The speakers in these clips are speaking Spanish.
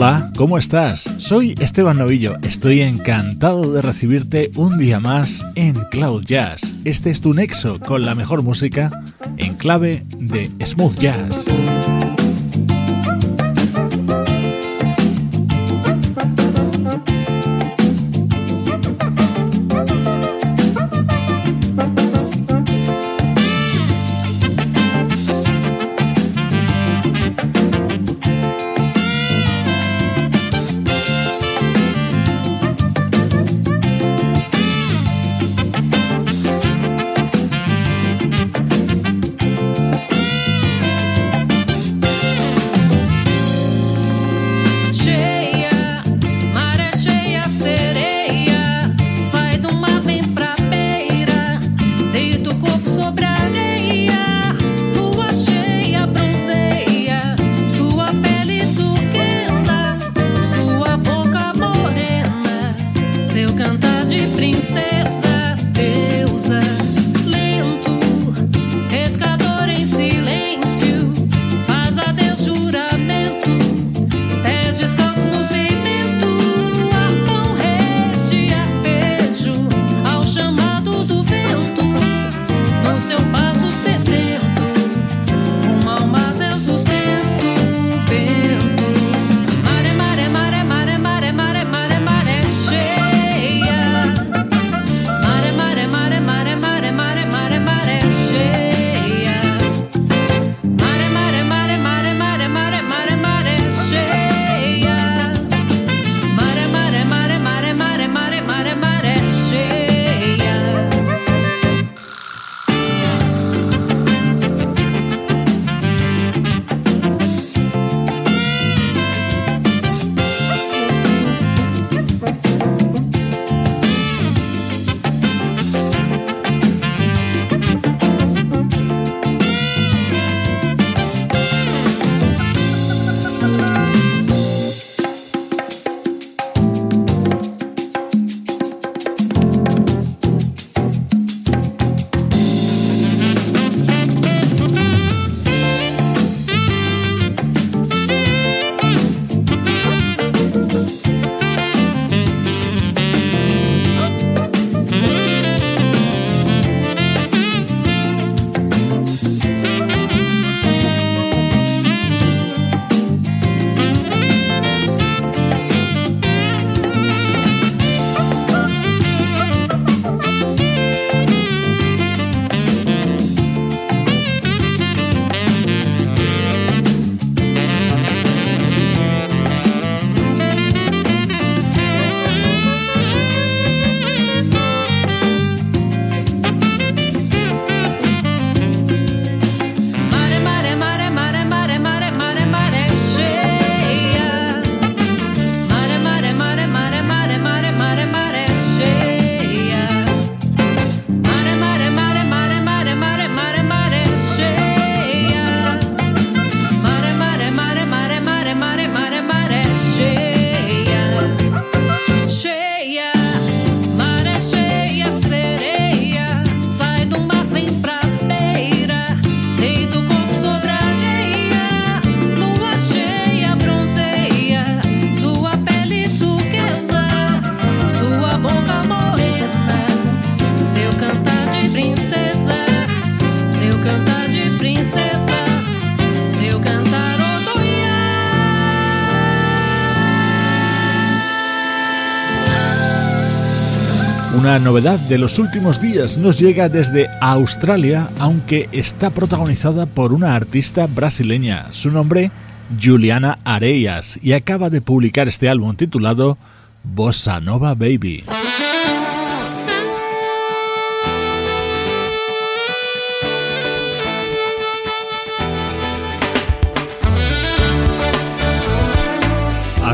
Hola, ¿cómo estás? Soy Esteban Novillo. Estoy encantado de recibirte un día más en Cloud Jazz. Este es tu nexo con la mejor música en clave de smooth jazz. Novedad de los últimos días nos llega desde Australia, aunque está protagonizada por una artista brasileña. Su nombre, Juliana Areias, y acaba de publicar este álbum titulado Bossa Nova Baby.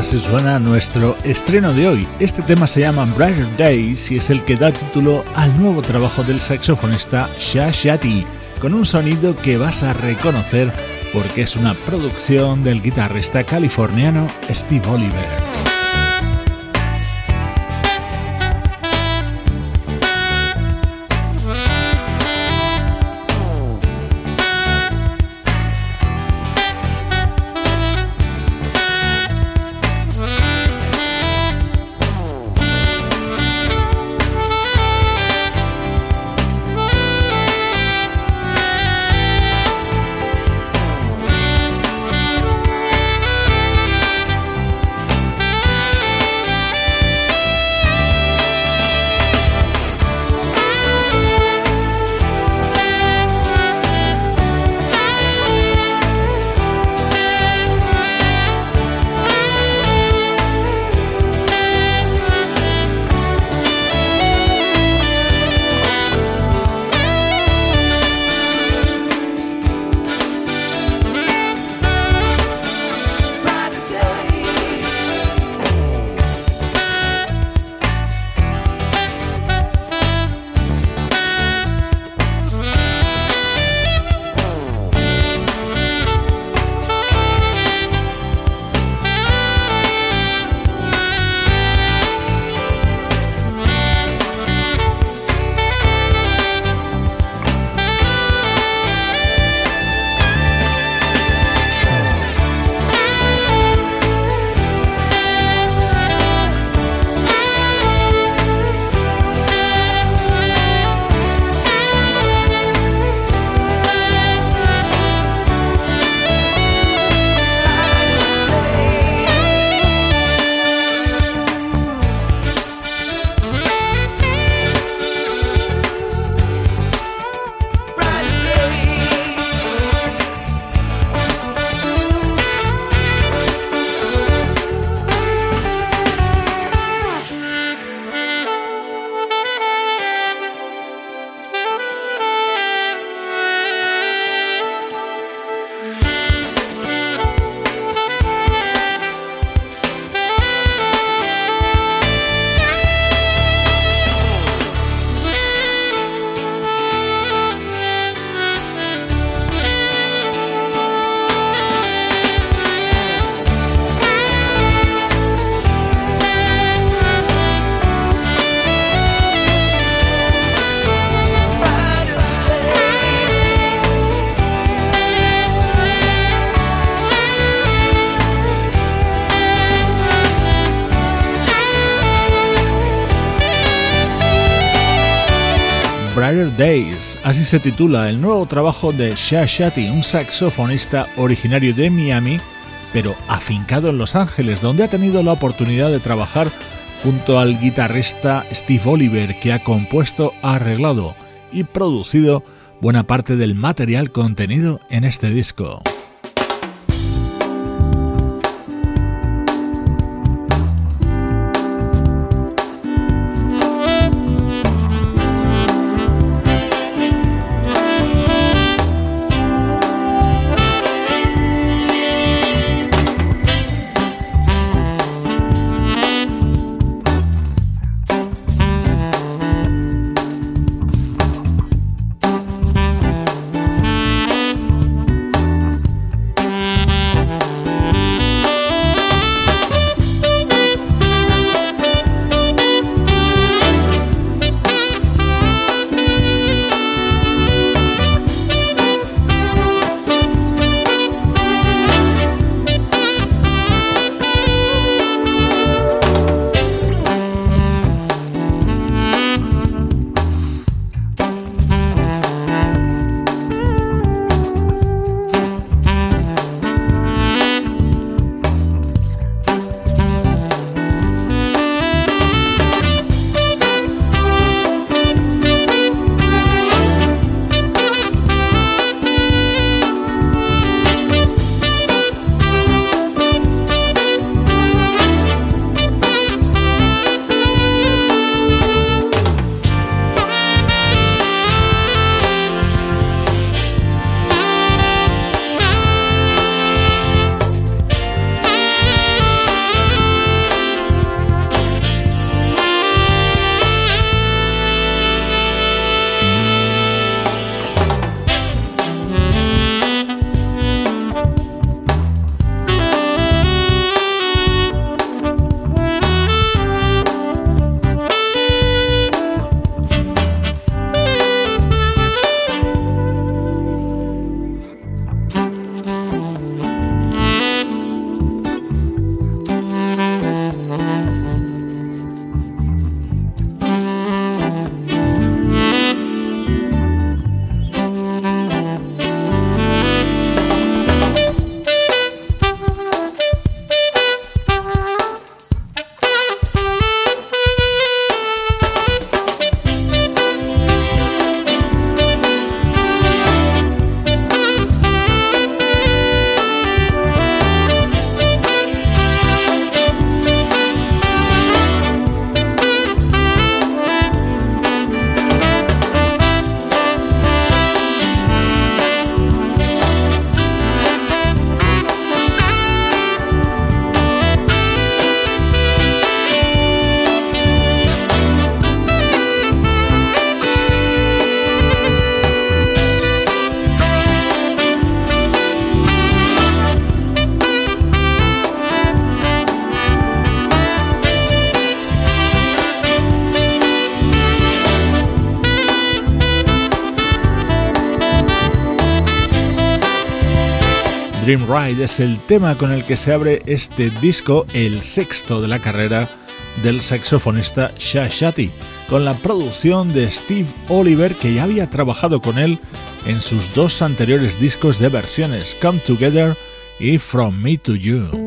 Así suena nuestro estreno de hoy. Este tema se llama Brighter Days y es el que da título al nuevo trabajo del saxofonista Shashati, con un sonido que vas a reconocer porque es una producción del guitarrista californiano Steve Oliver. Days, así se titula el nuevo trabajo de Shashati, un saxofonista originario de Miami, pero afincado en Los Ángeles, donde ha tenido la oportunidad de trabajar junto al guitarrista Steve Oliver, que ha compuesto, arreglado y producido buena parte del material contenido en este disco. Ride es el tema con el que se abre este disco, el sexto de la carrera del saxofonista Shashati, con la producción de Steve Oliver que ya había trabajado con él en sus dos anteriores discos de versiones, Come Together y From Me to You.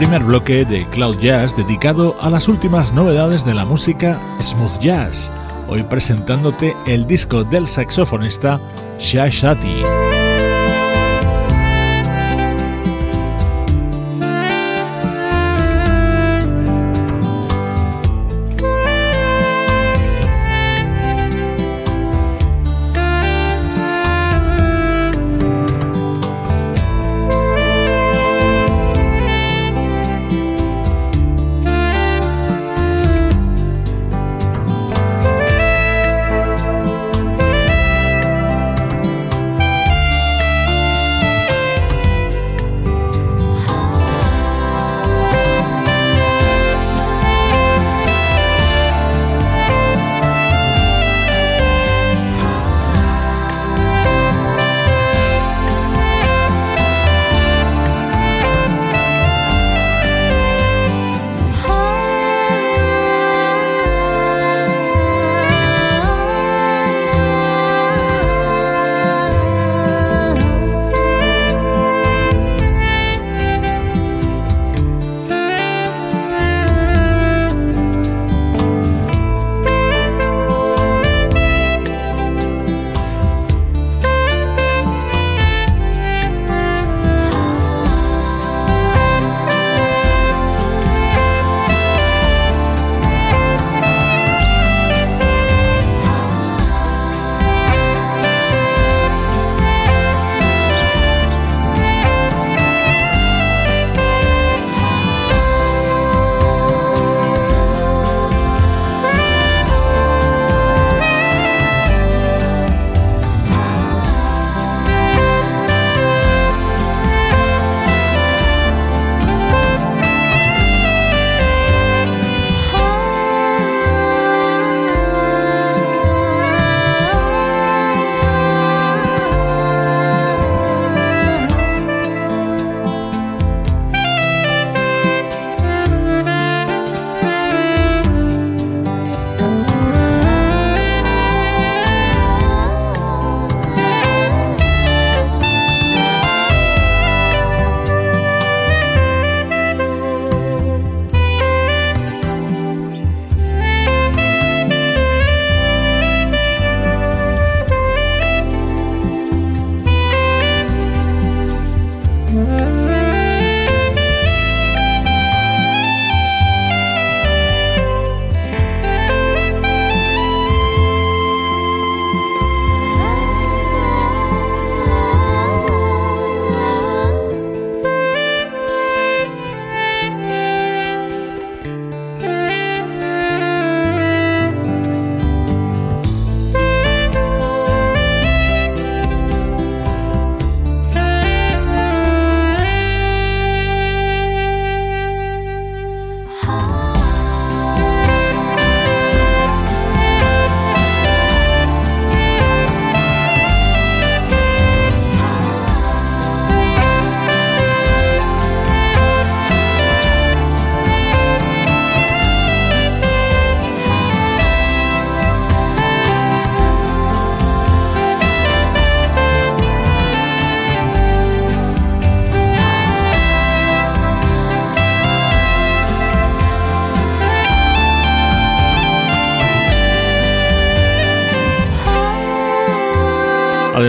Primer bloque de Cloud Jazz dedicado a las últimas novedades de la música smooth jazz, hoy presentándote el disco del saxofonista Shashati.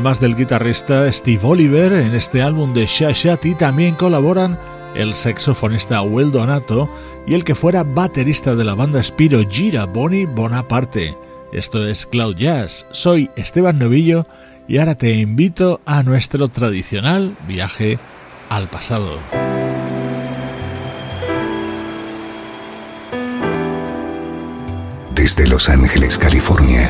Además del guitarrista Steve Oliver, en este álbum de Shashati también colaboran el saxofonista Will Donato y el que fuera baterista de la banda Spiro Gira Bonnie Bonaparte. Esto es Cloud Jazz. Soy Esteban Novillo y ahora te invito a nuestro tradicional viaje al pasado. Desde Los Ángeles, California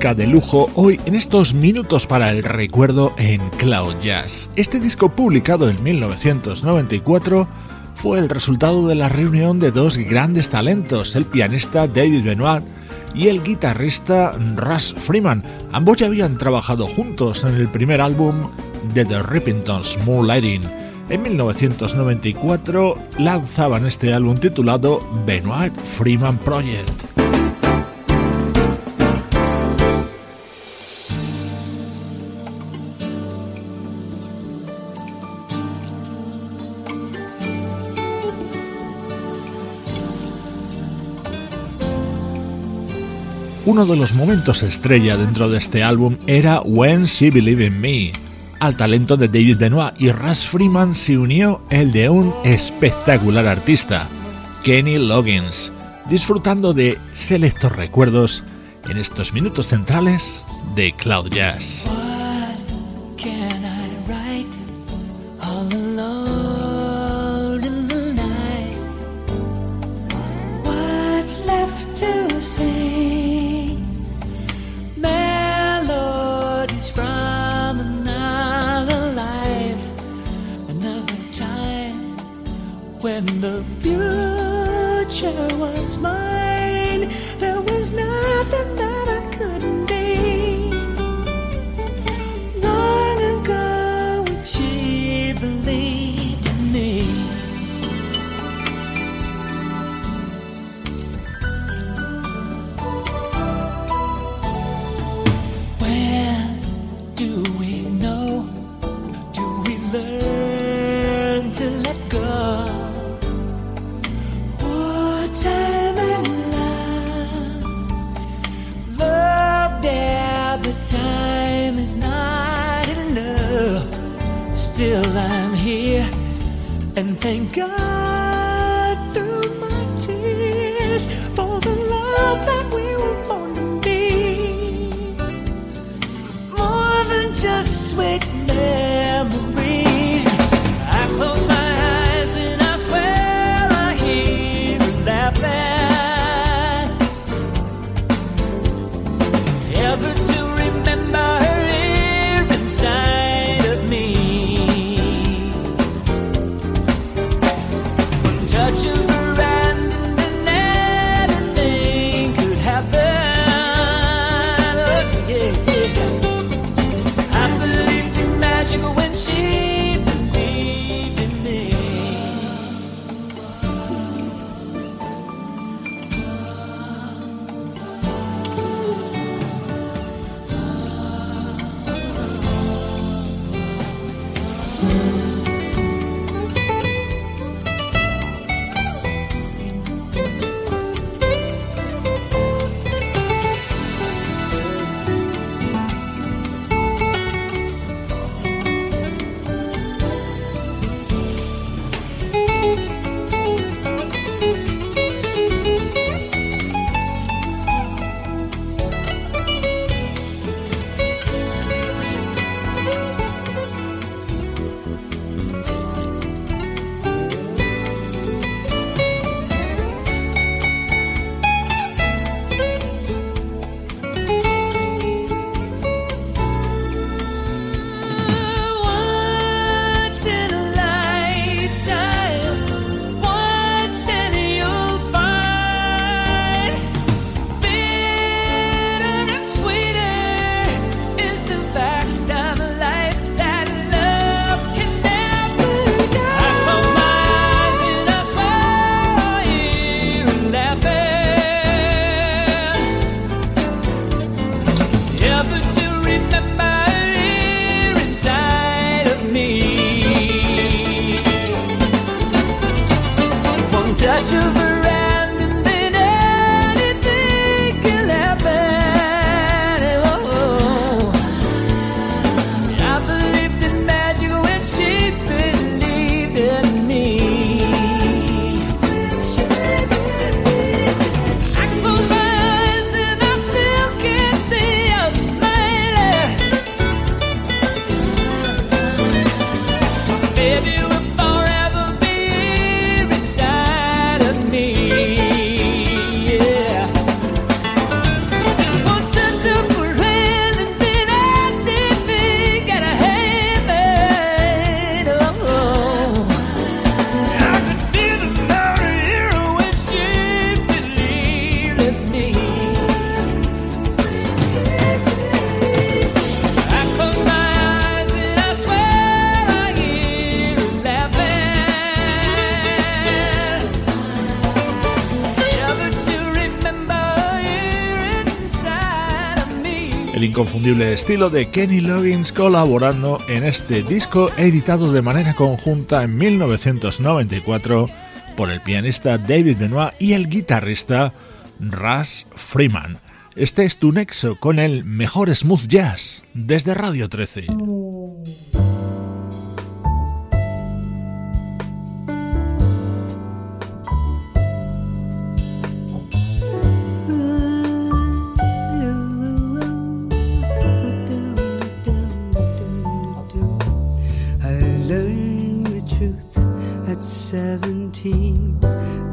De lujo hoy en estos minutos para el recuerdo en Cloud Jazz. Este disco publicado en 1994 fue el resultado de la reunión de dos grandes talentos, el pianista David Benoit y el guitarrista Russ Freeman. Ambos ya habían trabajado juntos en el primer álbum de The Rippingtons, Moonlighting. En 1994 lanzaban este álbum titulado Benoit Freeman Project. Uno de los momentos estrella dentro de este álbum era When She Believed in Me. Al talento de David Benoit y Russ Freeman se unió el de un espectacular artista, Kenny Loggins, disfrutando de selectos recuerdos en estos minutos centrales de Cloud Jazz. When the future was mine, there was nothing and thank God inconfundible estilo de Kenny Loggins colaborando en este disco editado de manera conjunta en 1994 por el pianista David Benoit y el guitarrista Russ Freeman. Este es tu nexo con el mejor smooth jazz desde Radio 13.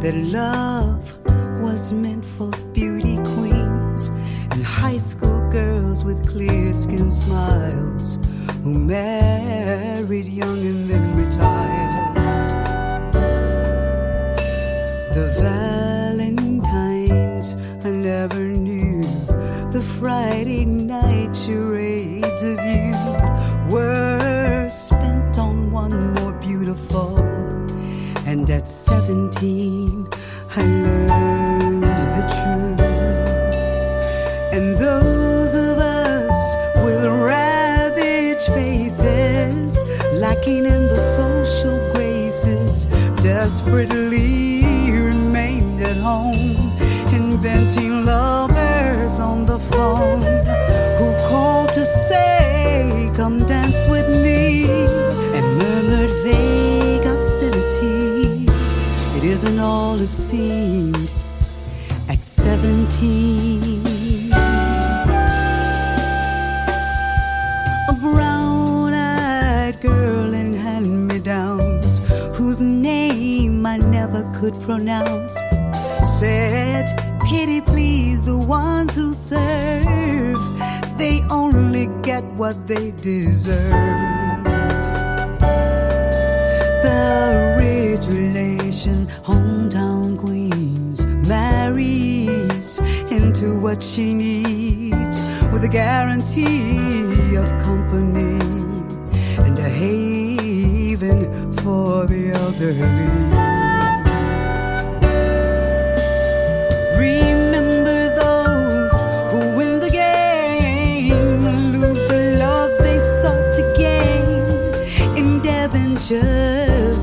That love was meant for beauty queens and high school girls with clear skin smiles who married young and then retired. The Valentines I never knew, the Friday night charades of youth were spent on one more beautiful and at 17, I learned the truth. And those of us with ravaged faces, lacking in the social graces, desperately remained at home, inventing lovers on the phone who called to say, Come dance with me, isn't all it seemed at 17. A brown eyed girl in hand me downs, whose name I never could pronounce, said, Pity please the ones who serve, they only get what they deserve. The rich destination, hometown Queens marries into what she needs with a guarantee of company and a haven for the elderly.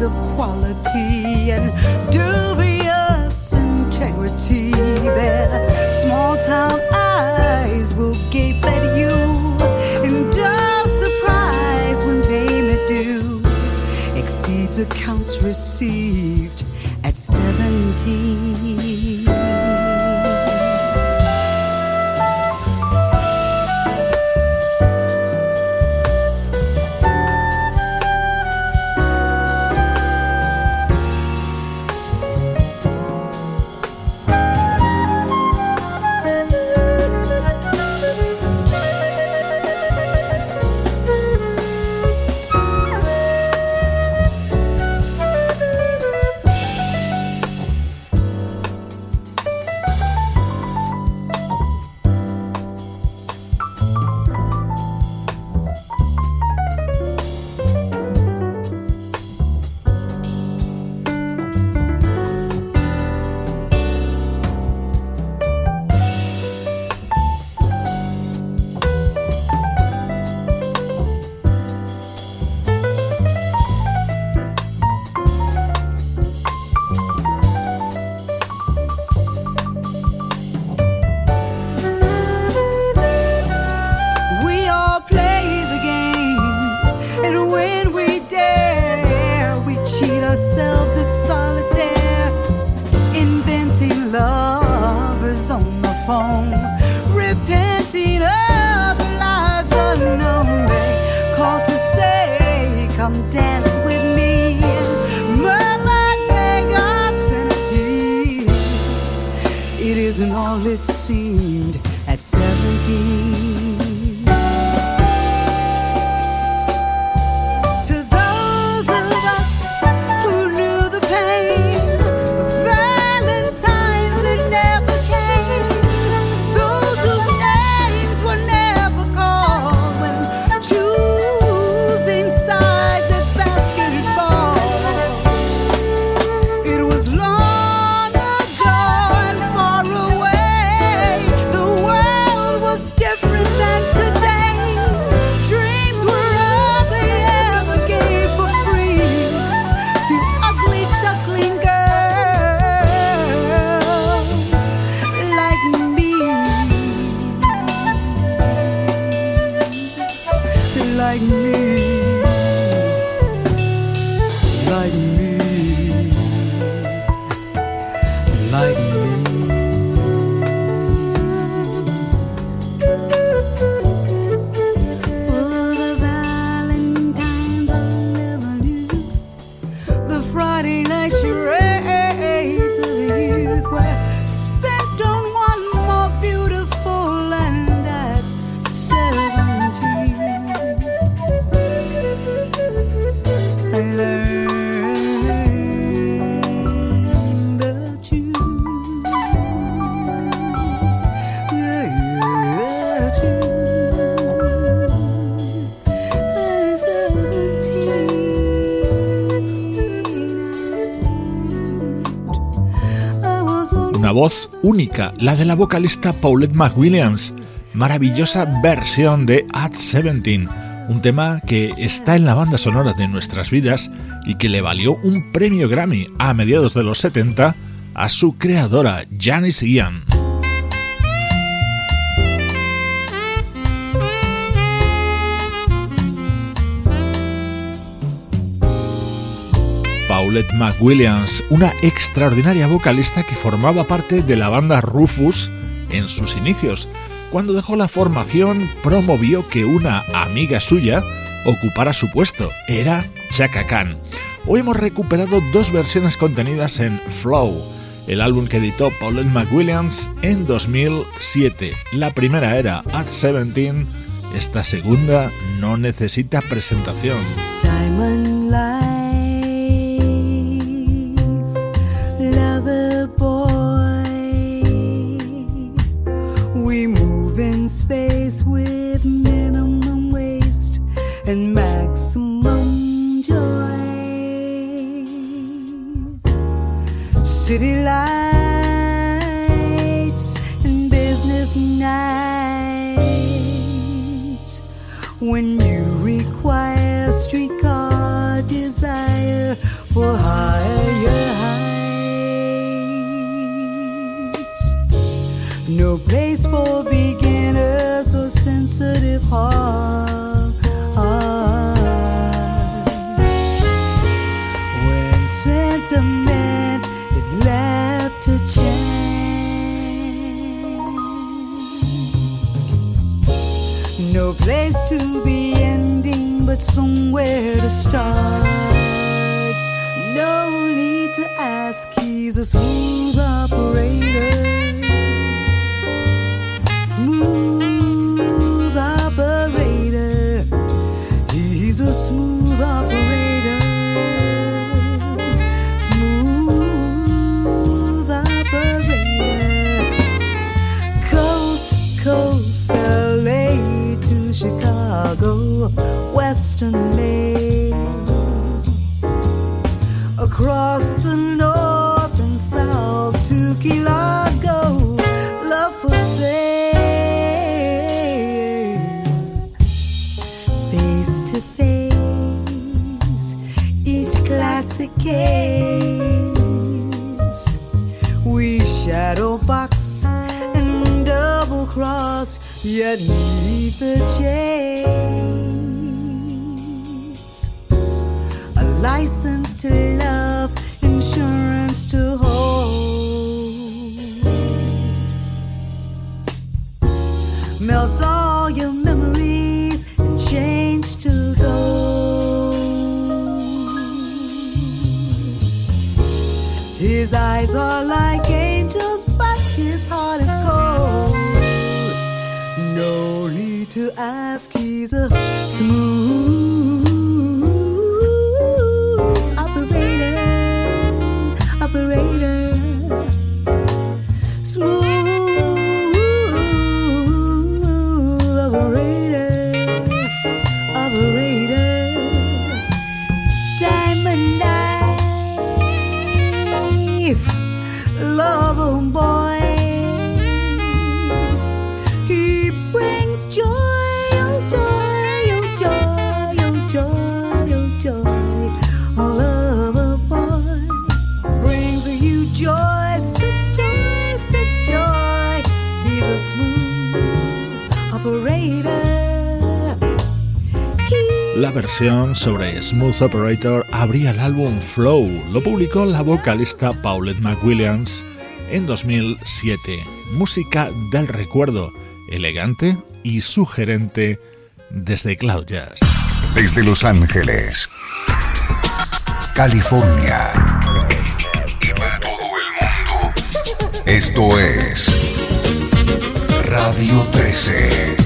of quality and dubious integrity. Their small town eyes will gape at you in dull surprise when payment due exceeds accounts received at 17. La de la vocalista Paulette McWilliams. Maravillosa versión de At 17, un tema que está en la banda sonora de nuestras vidas y que le valió un premio Grammy a mediados de los 70 a su creadora, Janice Ian. Paulette McWilliams, una extraordinaria vocalista que formaba parte de la banda Rufus en sus inicios. Cuando dejó la formación, promovió que una amiga suya ocupara su puesto. Era Chaka Khan. Hoy hemos recuperado dos versiones contenidas en Flow, el álbum que editó Paulette McWilliams en 2007. La primera era At 17, esta segunda no necesita presentación. To face, each classic case. We shadow box and double cross, yet neither a license to love, life. Versión sobre Smooth Operator abría el álbum Flow. Lo publicó la vocalista Paulette McWilliams en 2007. Música del recuerdo, elegante y sugerente desde Cloud Jazz. Desde Los Ángeles, California y para todo el mundo. Esto es Radio 13.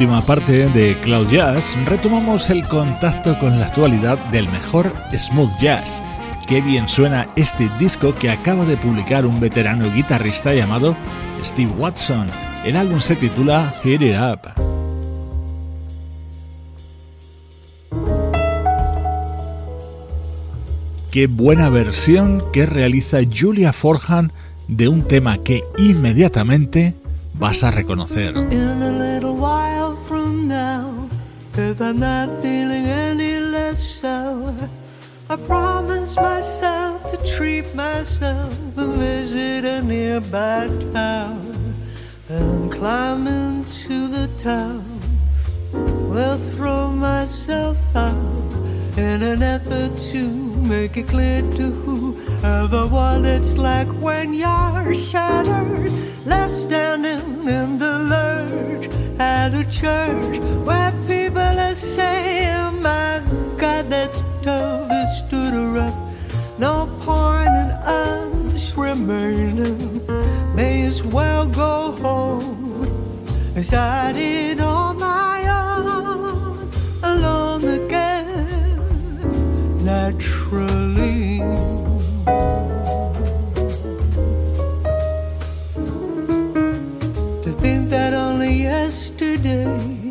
Última parte de Cloud Jazz, retomamos el contacto con la actualidad del mejor smooth jazz. Qué bien suena este disco que acaba de publicar un veterano guitarrista llamado Steve Watson. El álbum se titula Hit It Up. Qué buena versión que realiza Julia Forhan de un tema que inmediatamente vas a reconocer. Not feeling any less sour, I promise myself to treat myself and visit a nearby town. And climbing to the top, will throw myself out in an effort to make it clear to whoever what it's like when you're shattered, left standing in the lurch at a church well go home I did on my own, alone again naturally. To think that only yesterday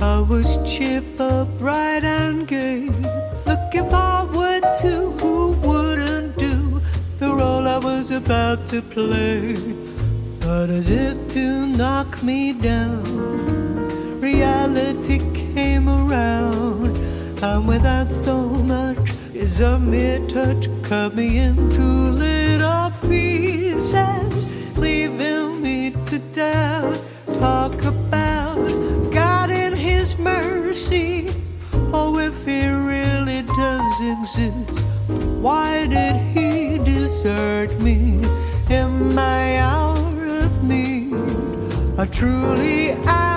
I was cheerful, bright, and gay, looking forward to who wouldn't do the role I was about to play. But as if to knock me down, reality came around. And without so much. As a mere touch, cut me into little pieces, leaving me to doubt. Talk about God in His mercy, oh, if He really does exist, why did He desert me truly I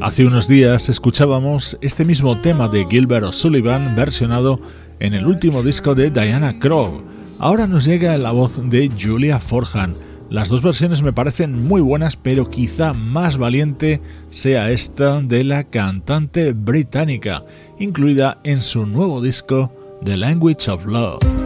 Hace unos días escuchábamos este mismo tema de Gilbert O'Sullivan versionado en el último disco de Diana Krall. Ahora nos llega la voz de Julia Forhan. Las dos versiones me parecen muy buenas, pero quizá más valiente sea esta de la cantante británica, incluida en su nuevo disco The Language of Love.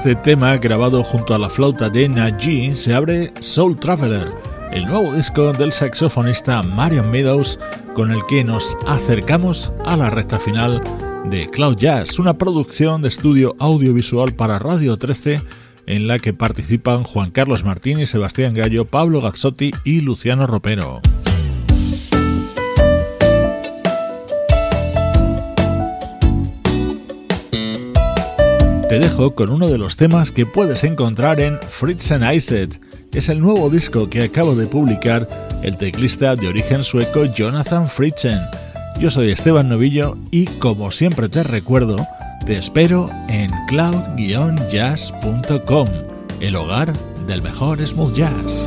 Este tema grabado junto a la flauta de Najee se abre Soul Traveler, el nuevo disco del saxofonista Marion Meadows con el que nos acercamos a la recta final de Cloud Jazz, una producción de estudio audiovisual para Radio 13 en la que participan Juan Carlos Martínez, Sebastián Gallo, Pablo Gazzotti y Luciano Ropero. Te dejo con uno de los temas que puedes encontrar en Fritz and Iset, es el nuevo disco que acabo de publicar el teclista de origen sueco Jonathan Fritzen. Yo soy Esteban Novillo y como siempre te recuerdo, te espero en cloud-jazz.com, el hogar del mejor smooth jazz.